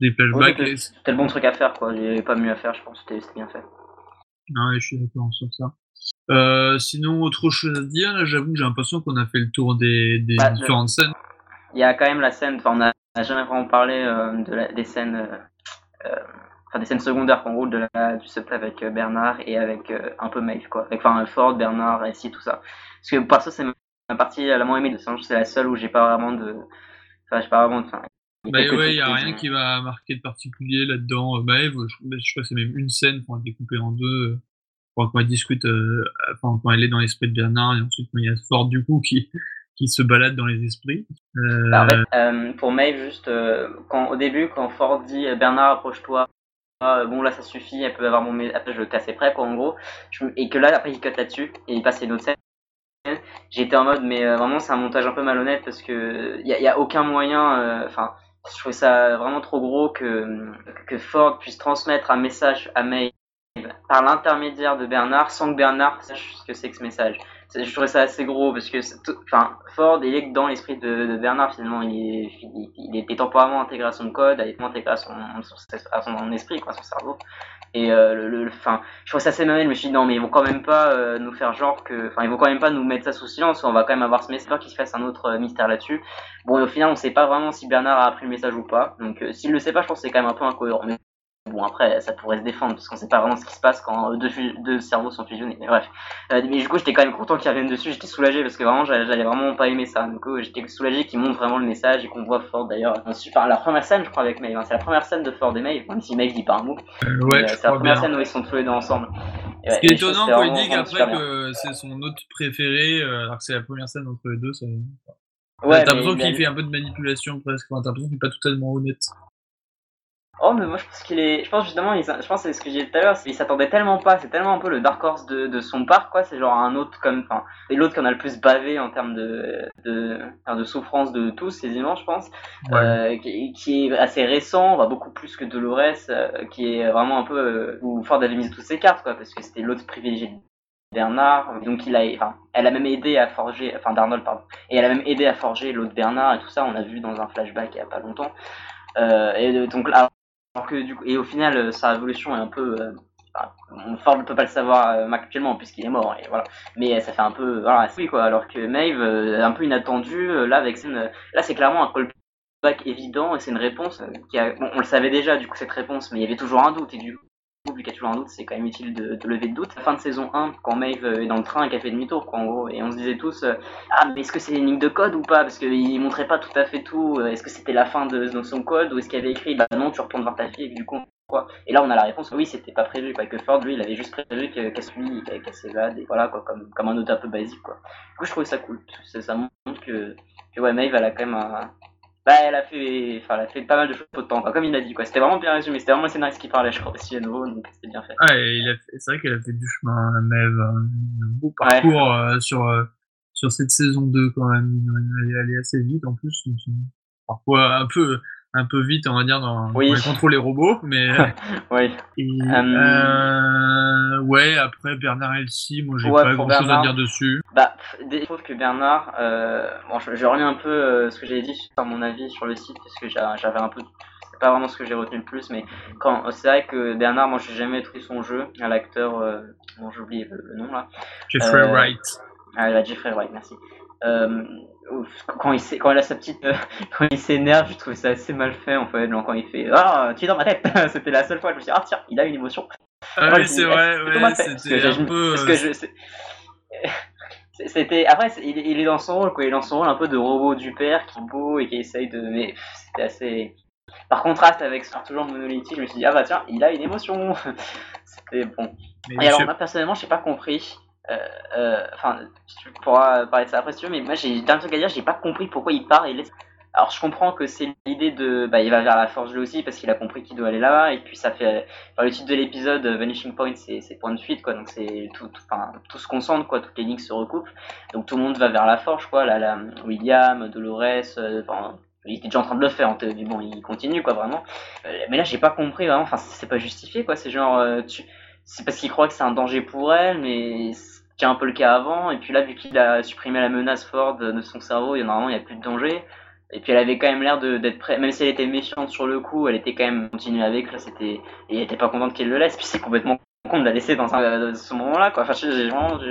des flashbacks. c'était le bon truc à faire, quoi. Il n'y avait pas mieux à faire, je pense. C'était bien fait. Non, je suis d'accord sur ça. Euh, sinon, autre chose à dire, là, j'avoue que j'ai l'impression qu'on a fait le tour des, des bah, différentes scènes. Il y a quand même la scène, enfin, on n'a jamais vraiment parlé euh, de des scènes, euh, enfin, des scènes secondaires qu'on roule de la, du subplay avec Bernard et avec un peu Maeve, quoi. enfin, Ford, Bernard, et si, tout ça. Parce que, par ça, c'est ma partie la moins aimée de ça. C'est la seule où j'ai pas vraiment de, enfin, j'ai pas vraiment de, bah ouais, il n'y a rien qui va marquer de particulier là-dedans. Bah, je, je crois que c'est même une scène pour découper en deux. Quand, elle discute, euh, enfin, quand elle est dans l'esprit de Bernard, et ensuite quand il y a Ford du coup qui, qui se balade dans les esprits. Euh... Bah, en fait, euh, pour Maeve, juste euh, quand, au début, quand Ford dit Bernard, approche-toi, bon là ça suffit, elle peut avoir mon après je le casse prêt quoi en gros, et que là après il cut là-dessus et il passe une autre scène. J'étais en mode mais vraiment c'est un montage un peu malhonnête parce que il y, y, a aucun moyen, enfin je trouve ça vraiment trop gros que, que Ford puisse transmettre un message à Maeve par l'intermédiaire de Bernard sans que Bernard sache ce que c'est que ce message. Je trouvais ça assez gros parce que enfin, Ford il est dans l'esprit de, Bernard finalement il est, temporairement intégré à son code, est intégré à son, à son esprit, quoi, à son cerveau. Et euh, le, fin, je trouve ça assez mal. Je me suis dit non, mais ils vont quand même pas euh, nous faire genre que, enfin, ils vont quand même pas nous mettre ça sous silence. On va quand même avoir ce message qui se fasse un autre euh, mystère là-dessus. Bon, au final, on sait pas vraiment si Bernard a appris le message ou pas. Donc, s'il le sait pas, je pense que c'est quand même un peu incohérent. Bon, après, ça pourrait se défendre, parce qu'on sait pas vraiment ce qui se passe quand deux, deux cerveaux sont fusionnés. Mais bref. Euh, mais du coup, j'étais quand même content qu'ils reviennent dessus. J'étais soulagé, parce que vraiment, j'allais vraiment pas aimer ça. Coup, j'étais soulagé qu'ils montrent vraiment le message et qu'on voit Ford d'ailleurs. Enfin, la première scène, je crois, avec Maeve. Hein. c'est la première scène de Ford et Maeve, même si Maeve dit pas un mot. Euh, ouais, euh, c'est la première scène où ils sont tous les deux ensemble. Ce qui est étonnant il dit qu'après que c'est son autre préféré, alors que c'est la première scène entre les deux, ça... Ouais, t'as l'impression qu'il fait un peu de manipulation presque, t'as l'impression qu'il est pas totalement honnête. Oh, mais moi je pense qu'il est. Je pense justement, il... je pense c'est ce que j'ai dit tout à l'heure, il s'attendait tellement pas, c'est tellement un peu le dark horse de, de son parc, quoi. C'est genre un autre comme. Enfin, c'est l'autre qu'on a le plus bavé en termes de, de, de souffrance de tous, quasiment, je pense. Euh, qui, qui, est assez récent, va beaucoup plus que Dolores, euh, qui est vraiment un peu. Euh, où Ford avait mis toutes ses cartes, quoi, parce que c'était l'autre privilégié de Bernard, donc il a, enfin, elle a même aidé à forger, enfin d'Arnold pardon, et elle a même aidé à forger l'autre Bernard et tout ça, on l'a vu dans un flashback il y a pas longtemps. Euh, et donc là, que, du coup, et au final, euh, sa révolution est un peu. Euh, Ford ne peut pas le savoir euh, actuellement puisqu'il est mort, et voilà. mais ça fait un peu. Voilà, oui, quoi. Alors que Maeve, un peu inattendu, là, avec là c'est clairement un callback évident et c'est une réponse qui on le savait déjà, du coup, cette réponse, mais il y avait toujours un doute, et du qu'il y a toujours un doute, c'est quand même utile de, lever le doute. Fin de saison 1, quand Maeve est dans le train et qu'elle fait demi-tour, quoi, en gros, et on se disait tous, ah, mais est-ce que c'est une ligne de code ou pas? Parce qu'il montrait pas tout à fait tout. Est-ce que c'était la fin de, son code ou est-ce qu'il avait écrit, bah non, tu retournes voir ta fille et du coup, quoi. Et là, on a la réponse, oui, c'était pas prévu, quoi. Que Ford, lui, il avait juste prévu qu'elle suit, qu'elle s'évade, et voilà, quoi, comme, comme un autre un peu basique, quoi. Du coup, je trouvais ça cool. Ça, ça montre que, que ouais, Maeve, elle a quand même un, bah, elle a fait, enfin, elle a fait pas mal de choses au temps, comme il l'a dit, quoi. C'était vraiment bien résumé. C'était vraiment le scénariste qui parlait, je crois, aussi à nouveau, donc c'était bien fait. Ouais, c'est vrai qu'elle a fait du chemin, Maeve, un beau parcours euh, sur, euh, sur cette saison 2 quand même. Elle est allée assez vite en plus, parfois un peu, un peu vite, on va dire, dans, oui. les contrôles les robots, mais. <laughs> oui. Et, euh... ouais, après Bernard Elsie, moi j'ai pas grand chose à dire dessus. Bah, je trouve que Bernard, euh... bon, je, je reviens un peu euh, ce que j'avais dit sur mon avis sur le site, parce que j'avais un peu. C'est pas vraiment ce que j'ai retenu le plus, mais quand c'est vrai que Bernard, moi j'ai jamais trouvé son jeu l'acteur, euh... bon j'ai oublié le, nom là. Jeffrey euh, Wright. Ah, là, Jeffrey Wright, merci. Quand il, quand il a sa petite. <laughs> quand il s'énerve, je trouve ça assez mal fait en fait. quand il fait Ah, tu es dans ma tête <laughs> C'était la seule fois que je me suis dit Ah, tiens, il a une émotion. Ah oui, c'est vrai, c'était un peu. Parce que je, <laughs> c'était après il, est dans son rôle quoi il est dans son rôle un peu de robot du père qui est beau et qui essaye de mais c'était assez par contraste avec ce toujours monolithique je me suis dit ah bah tiens il a une émotion c'était bon et alors moi personnellement j'ai pas compris euh, euh, enfin tu pourras parler de ça après si tu veux mais moi j'ai un truc à dire j'ai pas compris pourquoi il part et laisse. Alors je comprends que c'est l'idée de, bah il va vers la forge lui aussi parce qu'il a compris qu'il doit aller là-bas et puis ça fait, enfin, le titre de l'épisode Vanishing Point c'est point de fuite quoi. Donc c'est tout, enfin, tout se concentre quoi, toutes les lignes se recoupent. Donc tout le monde va vers la forge quoi, là, là William, Dolores, euh, enfin il était déjà en train de le faire, mais bon il continue quoi vraiment, euh, mais là j'ai pas compris vraiment, enfin c'est pas justifié quoi, c'est genre, euh, c'est parce qu'il croit que c'est un danger pour elle mais c'est un peu le cas avant et puis là vu qu'il a supprimé la menace Ford de son cerveau, il y a normalement il n'y a plus de danger. Et puis elle avait quand même l'air d'être prête, même si elle était méfiante sur le coup, elle était quand même continuée avec, là c'était. Et elle était pas contente qu'il le laisse, puis c'est complètement con de la laisser dans, un, ce moment-là, quoi. Enfin, j'ai vraiment. Je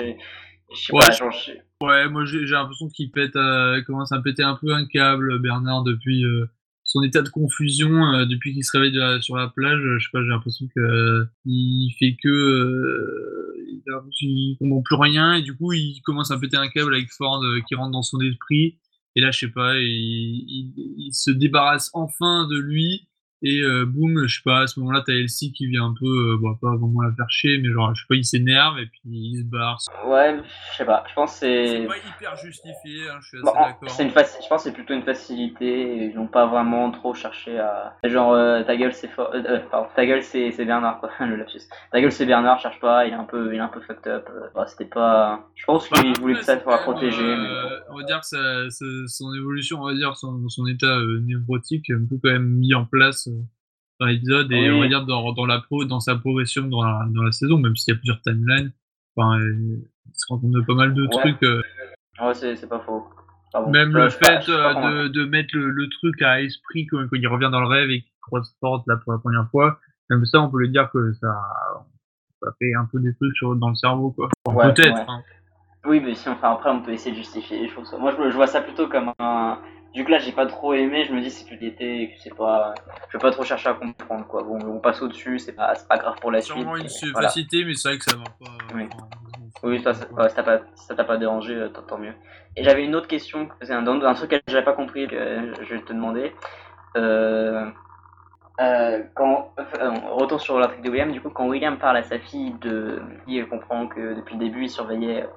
sais ouais, pas, ouais, moi j'ai l'impression qu'il pète, euh, commence à péter un peu un câble, Bernard, depuis euh, son état de confusion, euh, depuis qu'il se réveille sur la plage. Je sais pas, j'ai l'impression que il fait que il, comprend plus rien et du coup il commence à péter un câble avec Ford qui rentre dans son esprit et là, je sais pas, il, il, se débarrasse enfin de lui et euh, boum, je sais pas, à ce moment-là, t'as Elsie qui vient un peu, euh, bon, pas vraiment la faire chier, mais genre, je sais pas, il s'énerve et puis il se barre. Ouais, je sais pas, je pense que c'est. C'est pas hyper justifié, hein, je suis assez d'accord. C'est une Je pense que c'est plutôt une facilité, ils n'ont pas vraiment trop cherché à. Genre, euh, ta gueule c'est fort. Euh, pardon, ta gueule c'est Bernard, quoi, <laughs> le lapsus. Ta gueule c'est Bernard, cherche pas, il est un peu, il est un peu fucked up. Bah, c'était pas. Je pense qu'il bah, voulait peut-être pour la protéger. mais... On va dire que ça, son évolution, on va dire, son, son état névrotique, un peu quand même mis en place dans l'épisode et on va dire dans, dans, la pro, dans sa progression dans la, dans la saison, même s'il y a plusieurs timelines. Enfin, il se rend compte de pas mal de trucs. Euh, ouais, c'est pas faux. même le fait euh, de, de, mettre le, le, truc à esprit quand, quand, il revient dans le rêve et qu'il croise Ford là pour la première fois, même ça, on peut le dire que ça, ça fait un peu des trucs sur, dans le cerveau, quoi. Peut-être. Hein. Oui, mais si, enfin, après, on peut essayer de justifier les choses. Moi, je, je vois ça plutôt comme un, du coup là j'ai pas trop aimé, je me dis c'est que l'été et que c'est pas. Je vais pas trop chercher à comprendre quoi. Bon, on passe au-dessus, c'est pas, pas grave pour la suite. C'est vraiment une facilité, mais c'est vrai que ça va pas. Oui, oui ça, t'a pas, pas dérangé, euh, tant mieux. Et j'avais une autre question, c'est un, un, truc que j'avais pas compris, que je vais te demander. Euh, euh, quand, retour sur l'intrigue de William, du coup, quand William parle à sa fille de. Il comprend que depuis le début il surveillait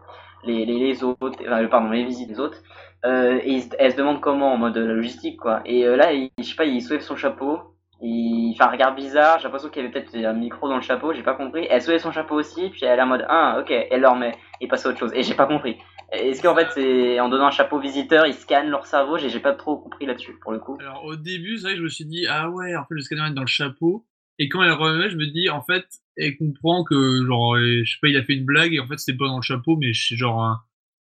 les, les, autres, enfin, pardon, les visites des autres. Euh, et elle se demande comment en mode logistique quoi. Et euh, là, je sais pas, il soulève son chapeau, il fait un regard bizarre. J'ai l'impression qu'il y avait peut-être un micro dans le chapeau, j'ai pas compris. Elle soulève son chapeau aussi, puis elle est en mode ah ok, elle le remet et passe à autre chose. Et j'ai pas compris. Est-ce qu'en fait c'est en donnant un chapeau visiteur, ils scannent leur cerveau? J'ai pas trop compris là-dessus pour le coup. Alors au début, c'est vrai que je me suis dit ah ouais, en fait le scanner est dans le chapeau. Et quand elle remet, je me dis en fait, elle comprend que genre je sais pas, il a fait une blague et en fait c'était pas dans le chapeau, mais c'est genre un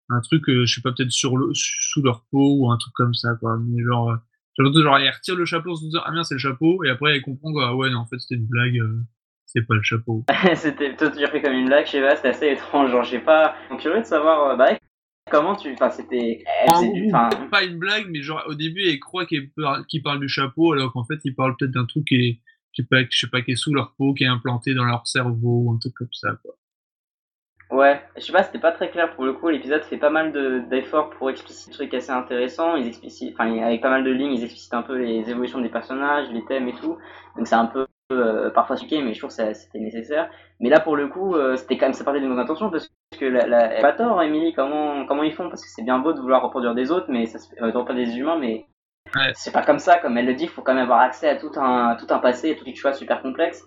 un truc, euh, je sais pas, peut-être sur le, sous leur peau ou un truc comme ça, quoi. Mais genre, euh, genre, elle retire le chapeau en se disant, ah bien, c'est le chapeau, et après, elle comprend, quoi, ah ouais, non, en fait, c'était une blague, euh, c'est pas le chapeau. <laughs> c'était tout pris comme une blague, je sais pas, c'était assez étrange, genre, je sais pas, donc curieux de savoir, bah, comment tu, enfin, c'était, enfin, pas une blague, mais genre, au début, elle croit qu'il parle du chapeau, alors qu'en fait, il parle peut-être d'un truc qui est, qui est pas, je sais pas, qui est sous leur peau, qui est implanté dans leur cerveau, ou un truc comme ça, quoi. Ouais, je sais pas, c'était pas très clair pour le coup. L'épisode fait pas mal d'efforts pour expliciter des trucs assez intéressants. Ils explicitent, enfin, avec pas mal de lignes, ils explicitent un peu les évolutions des personnages, les thèmes et tout. Donc c'est un peu euh, parfois suqué, mais je trouve que c'était nécessaire. Mais là, pour le coup, euh, c'était quand même ça partait d'une bonne intention parce que la, la, pas tort, Emily, comment comment ils font? Parce que c'est bien beau de vouloir reproduire des autres, mais ça se fait, euh, pas des humains, mais c'est pas comme ça. Comme elle le dit, il faut quand même avoir accès à tout un tout un passé, et tout une choix super complexe.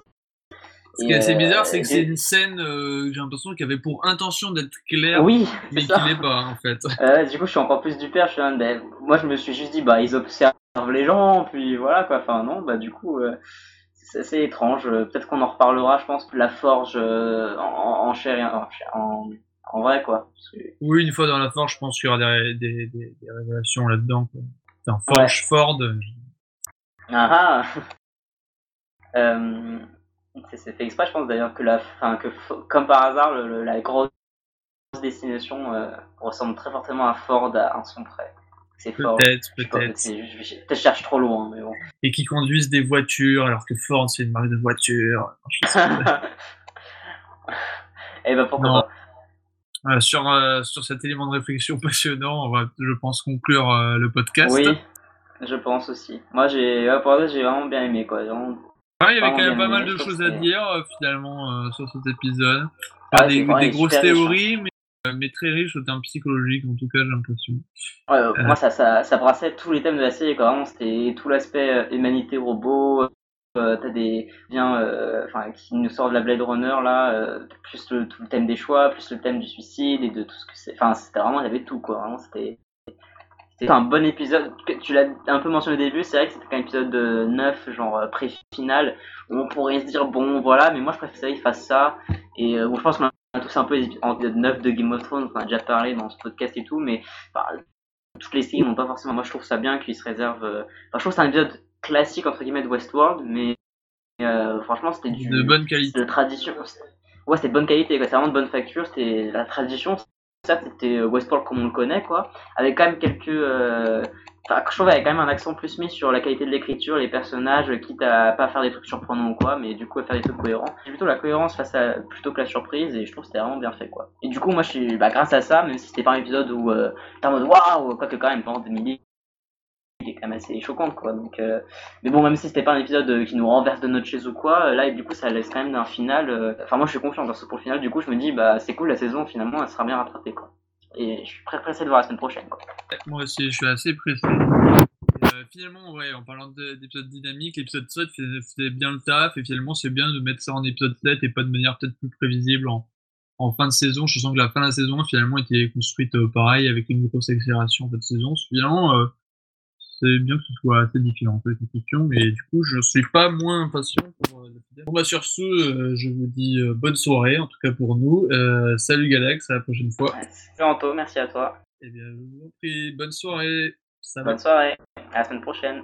Ce qui est assez bizarre, c'est que c'est une scène, euh, j'ai l'impression qu'elle avait pour intention d'être claire, oui, mais qui n'est pas en fait. <laughs> Euh, du coup, je suis encore plus du père. Je suis ben, moi, je me suis juste dit, bah, ils observent les gens, puis voilà quoi. Enfin, non, bah, du coup, euh, c'est assez étrange. Peut-être qu'on en reparlera, je pense, la forge en, chair et en, en, vrai quoi. Oui, une fois dans la forge, je pense qu'il y aura des, des, des, révélations là-dedans. Enfin, forge Ford. Ah <laughs> ah C'est fait exprès, je pense d'ailleurs que la, fin, que comme par hasard, le, la grosse Destination euh, ressemble très fortement à Ford à un son près. C'est. Peut-être, peut-être. Peut-être je cherche trop loin, mais bon. <laughs> Et qui conduisent des voitures, alors que Ford, c'est une marque de voiture. Et <laughs> eh ben pourquoi pas sur, euh, sur cet élément de réflexion <laughs> passionnant, on va, je pense, conclure euh, le podcast. Oui, je pense aussi. Moi, j'ai j'ai vraiment bien aimé. Quoi. Vraiment, il y avait quand même pas mal de choses à dire, finalement, sur cet épisode. Ah, des, des grosses théories, euh, mais très riche au terme psychologique, en tout cas, j'ai l'impression. Ouais, euh, Moi, ça, ça, ça, brassait tous les thèmes de la série, quand C'était tout l'aspect euh, humanité robot. t'as des bien enfin qui nous sort de la Blade Runner là plus le, tout le thème des choix plus le thème du suicide et de tout ce que c'est enfin c'était vraiment il y avait tout quoi vraiment c'était c'était un bon épisode tu l'as un peu mentionné au début c'est vrai que c'était un épisode 9 genre pré-final où on pourrait se dire bon voilà mais moi je préfère qu'il fasse ça et bon, je pense qu'on a tous un peu en épisode 9 de Game of Thrones, on a déjà parlé dans ce podcast et tout, mais bah, toutes les séries n'ont pas forcément. Moi, je trouve ça bien qu'ils se réservent. Euh, enfin, je trouve que c'est un épisode classique entre guillemets de Westworld, mais euh, franchement, c'était du de bonne qualité, de tradition. Ouais, c'était de bonne qualité, c'est vraiment de bonne facture. C'était la tradition. Ça, c'était Westworld comme on le connaît, quoi, avec quand même quelques je trouve qu'il y quand même un accent plus mis sur la qualité de l'écriture, les personnages, quitte à pas faire des trucs surprenants ou quoi, mais du coup à faire des trucs cohérents. C'est plutôt la cohérence face à plutôt que la surprise, et je trouve que c'était vraiment bien fait quoi. Et du coup, moi je suis, bah, grâce à ça, même si c'était pas un épisode où euh, t'es en mode waouh, quoique quand même, pendant 2000 il est quand même assez choquante quoi donc euh, mais bon même si c'était pas un épisode qui nous renverse de notre chaise ou quoi là et du coup ça laisse quand même un final euh, enfin moi je suis confiant dans ce pour le final du coup je me dis bah c'est cool la saison finalement elle sera bien rattrapée quoi et je suis très pressé de voir la semaine prochaine. Moi aussi, je suis assez pressé. Euh, finalement, ouais, en parlant d'épisodes dynamiques, l'épisode 7 faisait, bien le taf, et finalement, c'est bien de mettre ça en épisode 7 et pas de manière peut-être plus prévisible en, en, fin de saison. Je sens que la fin de la saison, finalement, était construite euh, pareil, avec une grosse accélération en fin de saison. Finalement, euh, c'est bien que ce soit assez différent, en fait, cette question, mais du coup, je suis pas moins impatient pour euh, Bon, bah, sur ce, euh, je vous dis euh, bonne soirée, en tout cas pour nous. salut Galax, à la prochaine fois. Salut Anto, merci à toi. Eh bien, je vous prie, bonne soirée. bonne soirée, à la semaine prochaine.